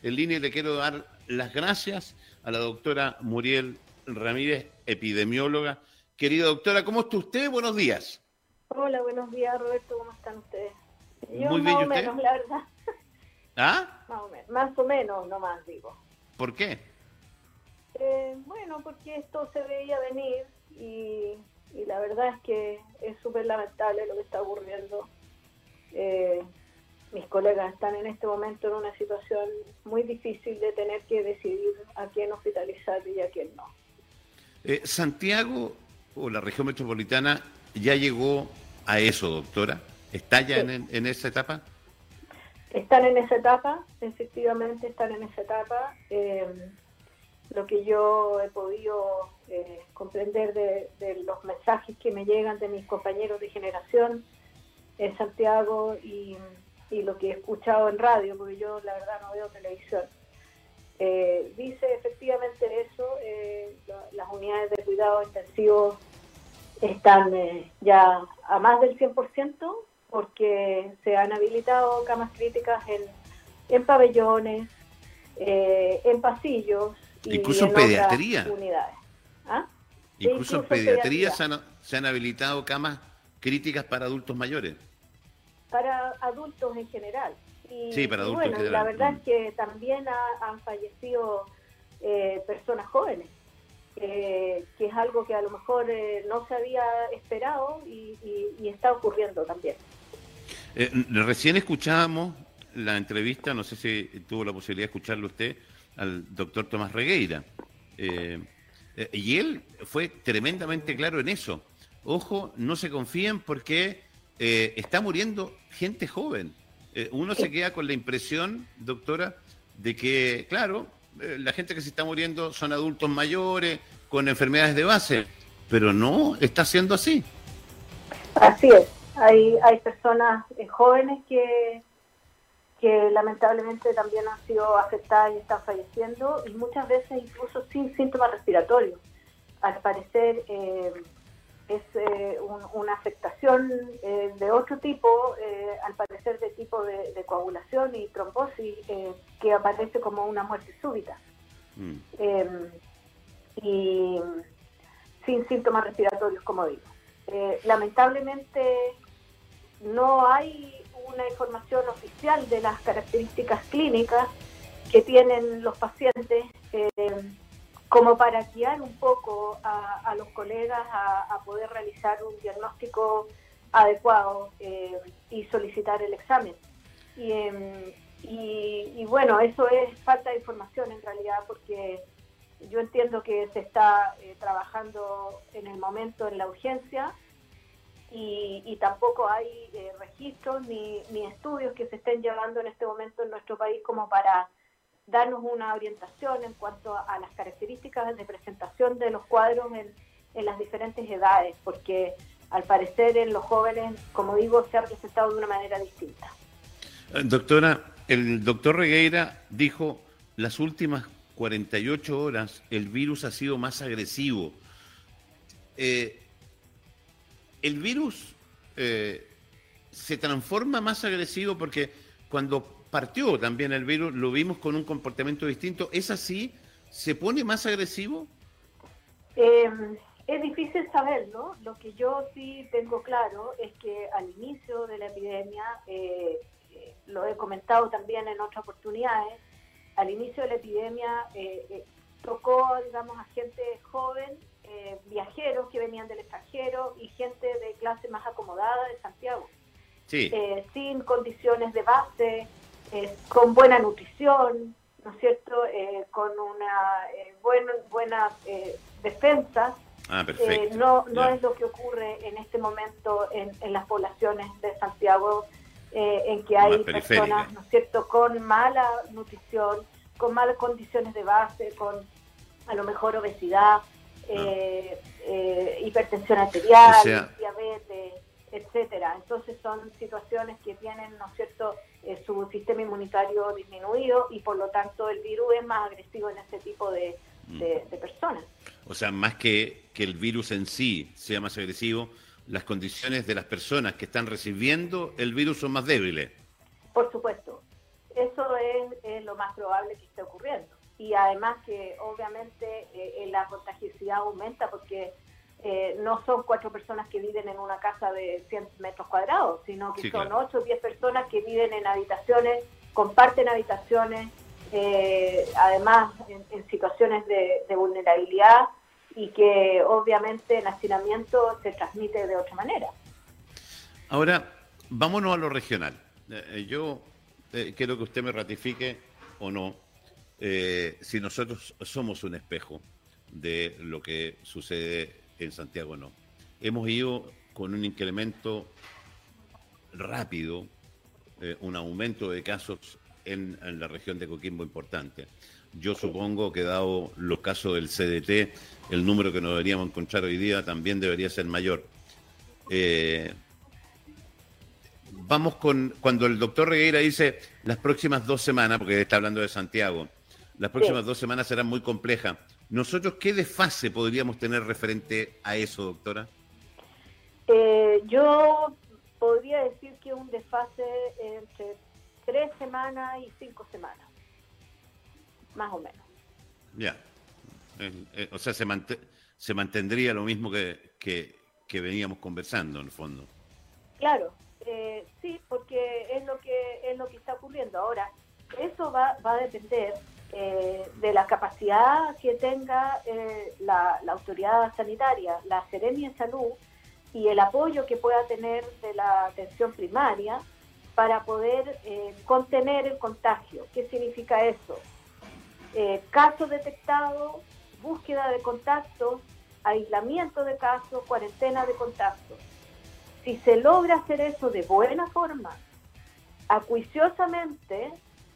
En línea le quiero dar las gracias a la doctora Muriel Ramírez, epidemióloga. Querida doctora, ¿cómo está usted? Buenos días. Hola, buenos días, Roberto. ¿Cómo están ustedes? Yo Muy bien, más o menos, la verdad. ¿Ah? Más o menos, más o menos nomás digo. ¿Por qué? Eh, bueno, porque esto se veía venir y, y la verdad es que es súper lamentable lo que está ocurriendo. Eh, mis colegas están en este momento en una situación muy difícil de tener que decidir a quién hospitalizar y a quién no. Eh, Santiago o la región metropolitana ya llegó a eso, doctora. ¿Está ya en, esa etapa? Están en esa etapa, efectivamente están en esa etapa. Eh, lo que yo he podido eh, comprender de, de, los mensajes que me llegan de mis compañeros de generación en Santiago y y lo que he escuchado en radio, porque yo la verdad no veo televisión, eh, dice efectivamente eso, eh, las unidades de cuidado intensivo están eh, ya a más del 100% porque se han habilitado camas críticas en, en pabellones, en pasillos. Incluso en, pediatría. Unidades. ¿Ah? Incluso, en pediatría, se han habilitado camas críticas para adultos mayores para adultos en general. Y, sí, para adultos bueno, en general. La verdad es que también han fallecido eh, personas jóvenes, que es algo que a lo mejor eh, no se había esperado y, está ocurriendo también. Eh, recién escuchábamos la entrevista, no sé si tuvo la posibilidad de escucharlo usted, al doctor Tomás Regueira. y él fue tremendamente claro en eso. Ojo, no se confíen porque eh, está muriendo gente joven. Eh, uno se queda con la impresión, doctora, de que, claro, eh, la gente que se está muriendo son adultos mayores, con enfermedades de base, pero no está siendo así. Así es. Hay, hay personas jóvenes que, que lamentablemente también han sido afectadas y están falleciendo, y muchas veces incluso sin síntomas respiratorios. Al parecer, es eh, una afectación eh, de otro tipo, eh, al parecer de tipo de, coagulación y trombosis, que aparece como una muerte súbita. Mm. Em, y sin síntomas respiratorios, como digo. lamentablemente no hay una información oficial de las características clínicas que tienen los pacientes como para guiar un poco a, los colegas a, poder realizar un diagnóstico adecuado eh, y solicitar el examen. Em, y, bueno, eso es falta de información en realidad porque yo entiendo que se está eh, trabajando en el momento en la urgencia y, tampoco hay eh, registros ni estudios que se estén llevando en este momento en nuestro país como para darnos una orientación en cuanto a, las características de presentación de los cuadros en, las diferentes edades, porque al parecer en los jóvenes, como digo, se ha presentado de una manera distinta. Eh, doctora, el doctor Regueira dijo, las últimas 48 horas el virus ha sido más agresivo. Eh, el virus eh, se transforma más agresivo porque cuando partió también el virus, lo vimos con un comportamiento distinto. ¿Es así? ¿Se pone más agresivo? Em, es difícil saberlo. Lo que yo sí tengo claro es que al inicio de la epidemia, eh, eh, lo he comentado también en otras oportunidades, al inicio de la epidemia eh, tocó, digamos, a gente joven, viajeros que venían del extranjero y gente de clase más acomodada de Santiago. Sí. sin condiciones de base, eh, con buena nutrición, ¿no es cierto? Eh, con una eh, buena defensa. Ah, no no es lo que ocurre en este momento en, las poblaciones de Santiago, en que hay personas, ¿no es cierto?, con mala nutrición, con malas condiciones de base, con a lo mejor obesidad, ah. hipertensión arterial, diabetes, etcétera. Entonces son situaciones que tienen, ¿no es cierto?, eh, su sistema inmunitario disminuido y por lo tanto el virus es más agresivo en este tipo de, mm. personas. O sea, más que, que el virus en sí sea más agresivo, las condiciones de las personas que están recibiendo el virus son más débiles. Por supuesto. Eso es, lo más probable que esté ocurriendo. Y además que obviamente eh, la contagiosidad aumenta porque eh, no son cuatro personas que viven en una casa de 100 metros cuadrados, sino que son ocho o diez personas que viven en habitaciones, comparten habitaciones, eh, además en, situaciones de, vulnerabilidad y que obviamente el hacinamiento se transmite de otra manera. Ahora, vámonos a lo regional. Eh, yo quiero que usted me ratifique o no si nosotros somos un espejo de lo que sucede en Santiago no. Hemos ido con un incremento rápido, eh, un aumento de casos en, la región de Coquimbo importante. Yo supongo que dado los casos del CDT, el número que nos deberíamos encontrar hoy día también debería ser mayor. Eh, vamos con, cuando el doctor Regueira dice las próximas dos semanas, porque está hablando de Santiago, las próximas dos semanas serán muy complejas. ¿Nosotros qué desfase podríamos tener referente a eso, doctora? Eh, yo podría decir que un desfase entre tres semanas y cinco semanas, más o menos. Ya, eh, o sea, se, se mantendría lo mismo que, que, veníamos conversando, en el fondo. Claro, eh, sí, porque es lo que es lo que está ocurriendo ahora. Eso va, va a depender eh, de la capacidad que tenga eh, la, autoridad sanitaria, la Serenia de Salud y el apoyo que pueda tener de la atención primaria para poder eh, contener el contagio. ¿Qué significa eso? casos detectados, búsqueda de contactos, aislamiento de casos, cuarentena de contactos. Si se logra hacer eso de buena forma, acuiciosamente,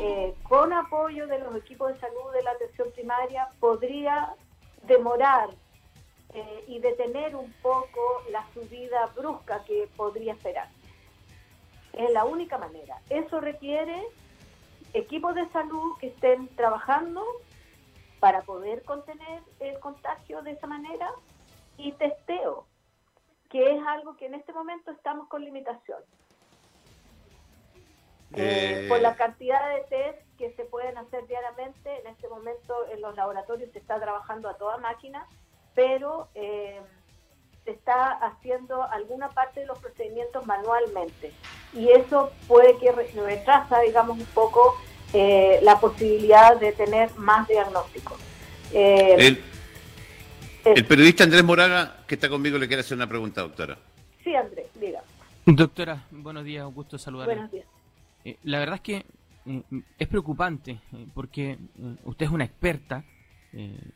eh, con apoyo de los equipos de salud de la atención primaria, podría demorar eh, y detener un poco la subida brusca que podría esperar. Es la única manera. Eso requiere equipos de salud que estén trabajando para poder contener el contagio de esa manera y testeo, que es algo que en este momento estamos con limitación. Eh, por la cantidad de test que se pueden hacer diariamente, en este momento en los laboratorios se está trabajando a toda máquina, pero eh, se está haciendo alguna parte de los procedimientos manualmente. Y eso puede que retrasa, digamos, un poco eh, la posibilidad de tener más diagnósticos. el, el, periodista Andrés Moraga, que está conmigo, le quiere hacer una pregunta, doctora. Sí, Andrés, diga. Doctora, buenos días, un gusto saludarla. Buenos días. Eh, la verdad es que eh, es preocupante eh, porque usted es una experta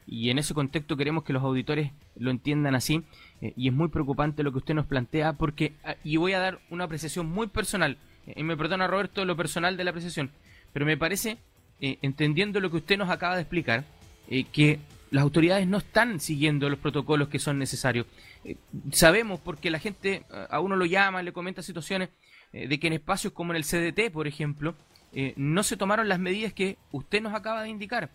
y en ese contexto queremos que los auditores lo entiendan así y es muy preocupante lo que usted nos plantea porque, ah, y voy a dar una apreciación muy personal, y me perdona Roberto lo personal de la apreciación, pero me parece, entendiendo lo que usted nos acaba de explicar, que las autoridades no están siguiendo los protocolos que son necesarios. sabemos porque la gente a uno lo llama, le comenta situaciones de que en espacios como en el CDT, por ejemplo, eh, no se tomaron las medidas que usted nos acaba de indicar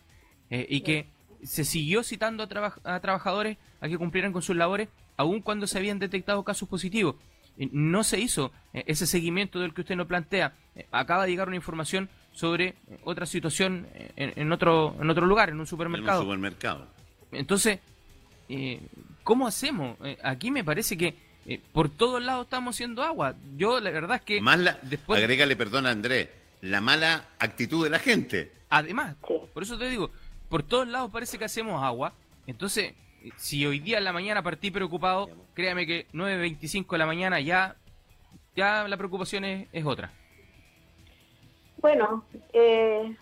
eh, y que se siguió citando a, trabajadores a que cumplieran con sus labores, aun cuando se habían detectado casos positivos. no se hizo ese seguimiento del que usted nos plantea. acaba de llegar una información sobre otra situación en, otro en otro lugar, en un supermercado. En un supermercado. Entonces, ¿cómo hacemos? aquí me parece que eh, por todos lados estamos haciendo agua. Yo la verdad es que... Más la, después... Agrégale, perdón Andrés, la mala actitud de la gente. Además, por eso te digo, por todos lados parece que hacemos agua. Entonces, si hoy día en la mañana partí preocupado, créame que 9.25 de la mañana ya, ya la preocupación es, es otra. Bueno, eh,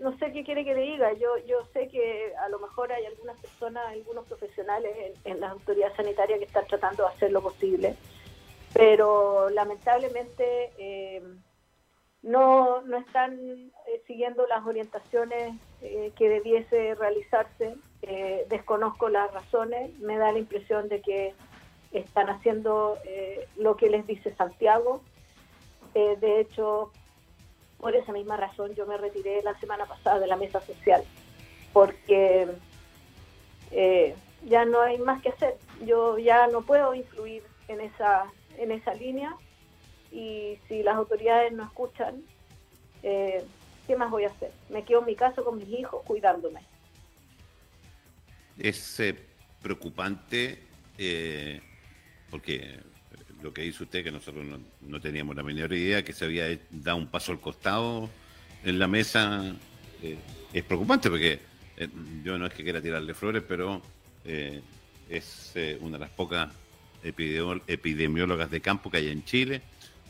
no sé qué quiere que le diga. Yo, yo sé que a lo mejor hay algunas personas, algunos profesionales en, las autoridades sanitarias que están tratando de hacer lo posible, pero lamentablemente eh, no, no están eh, siguiendo las orientaciones eh, que debiese realizarse. desconozco las razones, me da la impresión de que están haciendo lo que les dice Santiago. de hecho, por esa misma razón yo me retiré la semana pasada de la mesa social, porque eh, ya no hay más que hacer. Yo ya no puedo influir en esa, en esa línea y si las autoridades no escuchan, eh, ¿qué más voy a hacer? Me quedo en mi casa con mis hijos cuidándome. Es eh, preocupante porque lo que dice usted, que nosotros no, teníamos la menor idea, que se había dado un paso al costado en la mesa, eh, es preocupante porque yo no es que quiera tirarle flores, pero es una de las pocas epidemiólogas de campo que hay en Chile,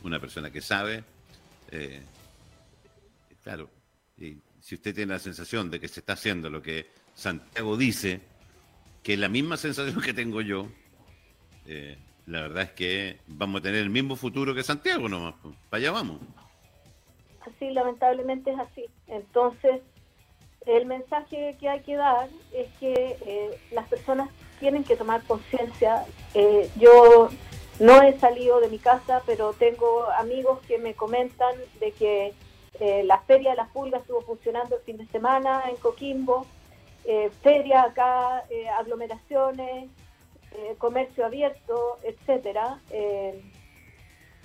una persona que sabe. claro, y si usted tiene la sensación de que se está haciendo lo que Santiago dice, que la misma sensación que tengo yo, eh, la verdad es que vamos a tener el mismo futuro que Santiago nomás, para allá vamos. Así, lamentablemente es así. Entonces, el mensaje que hay que dar es que eh, las personas tienen que tomar conciencia. Eh, yo no he salido de mi casa, pero tengo amigos que me comentan de que la Feria de las Pulgas estuvo funcionando el fin de semana en Coquimbo eh, ferias acá, eh, aglomeraciones, eh, comercio abierto, etcétera. Eh,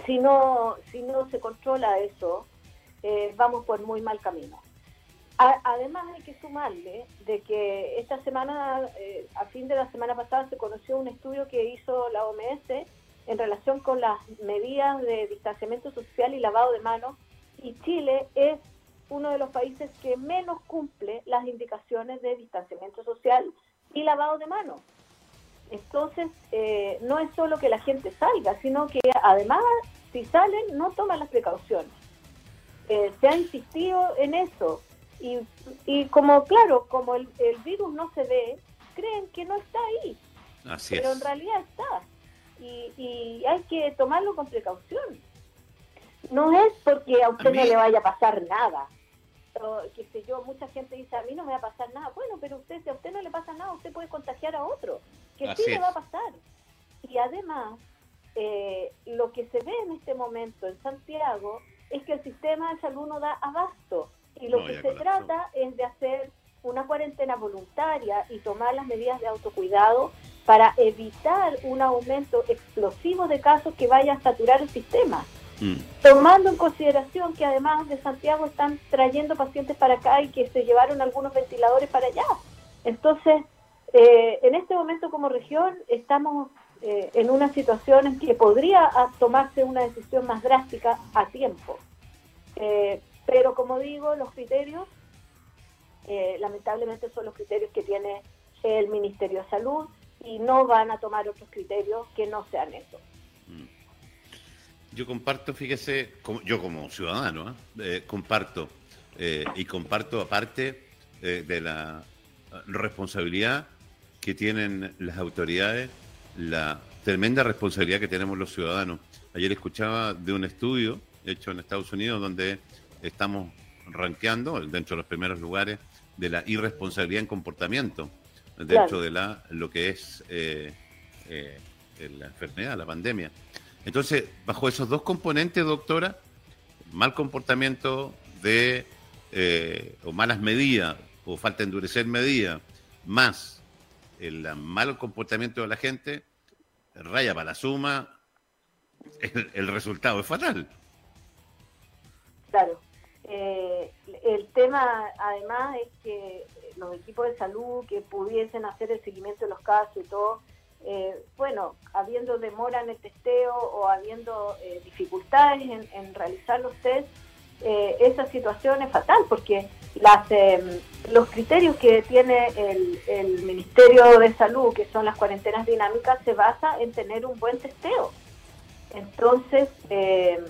si no si no se controla eso, vamos por muy mal camino. además hay que sumarle de que esta semana, a fin de la semana pasada, se conoció un estudio que hizo la OMS en relación con las medidas de distanciamiento social y lavado de manos y Chile es uno de los países que menos cumple las indicaciones de distanciamiento social y lavado de manos. Entonces, eh, no es solo que la gente salga, sino que además, si salen, no toman las precauciones. Eh, se ha insistido en eso. Y, y como, claro, como el, virus no se ve, creen que no está ahí. pero en realidad está. Y, y hay que tomarlo con precaución. No es porque a usted no le vaya a pasar nada qué sé yo, mucha gente dice, a mí no me va a pasar nada. Bueno, pero usted, si a usted no le pasa nada, usted puede contagiar a otro, que sí le va a pasar. Y además, eh, lo que se ve en este momento en Santiago es que el sistema de salud no da abasto. Y lo que se trata es de hacer una cuarentena voluntaria y tomar las medidas de autocuidado para evitar un aumento explosivo de casos que vaya a saturar el sistema. Mm. Tomando en consideración que además de Santiago están trayendo pacientes para acá y que se llevaron algunos ventiladores para allá. Entonces, eh, en este momento como región estamos eh, en una situación en que podría tomarse una decisión más drástica a tiempo. Eh, pero como digo, los criterios, lamentablemente son los criterios que tiene el Ministerio de Salud y no van a tomar otros criterios que no sean esos. Yo comparto, fíjese, como, yo como ciudadano, ¿eh? Eh, comparto eh, y comparto aparte de la responsabilidad que tienen las autoridades, la tremenda responsabilidad que tenemos los ciudadanos. Ayer escuchaba de un estudio hecho en Estados Unidos donde estamos rankeando dentro de los primeros lugares de la irresponsabilidad en comportamiento dentro de la lo que es la enfermedad, la pandemia. Entonces, bajo esos dos componentes, doctora, mal comportamiento de eh, o malas medidas o falta de endurecer medidas, más el mal comportamiento de la gente, raya para la suma, el, resultado es fatal. Claro. Eh, el tema, además, es que los equipos de salud que pudiesen hacer el seguimiento de los casos y todo, eh, bueno, habiendo demora en el testeo o habiendo eh, dificultades en, realizar los test, eh, esa situación es fatal porque las, em, los criterios que tiene el, el, Ministerio de Salud, que son las cuarentenas dinámicas, se basa en tener un buen testeo. Entonces, em,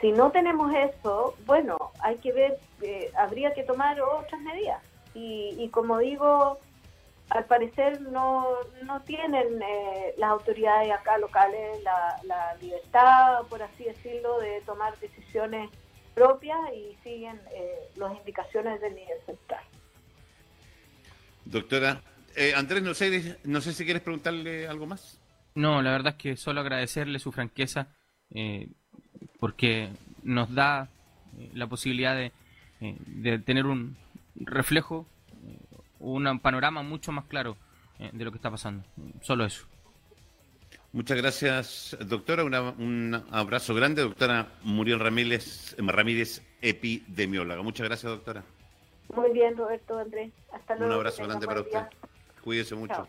si no tenemos eso, bueno, hay que ver, habría que tomar otras medidas. Y, y como digo, al parecer no, no tienen eh, las autoridades acá locales la, la, libertad, por así decirlo, de tomar decisiones propias y siguen eh, las indicaciones del nivel central. Doctora, eh, Andrés, no sé, no sé si quieres preguntarle algo más. No, la verdad es que solo agradecerle su franqueza porque nos da la posibilidad de, de tener un reflejo un panorama mucho más claro eh, de lo que está pasando. Solo eso. Muchas gracias, doctora. un abrazo grande, doctora Muriel Ramírez, Ramírez, epidemióloga. Muchas gracias, doctora. Muy bien, Roberto, Andrés. Hasta luego. Un abrazo grande para usted. Cuídese mucho.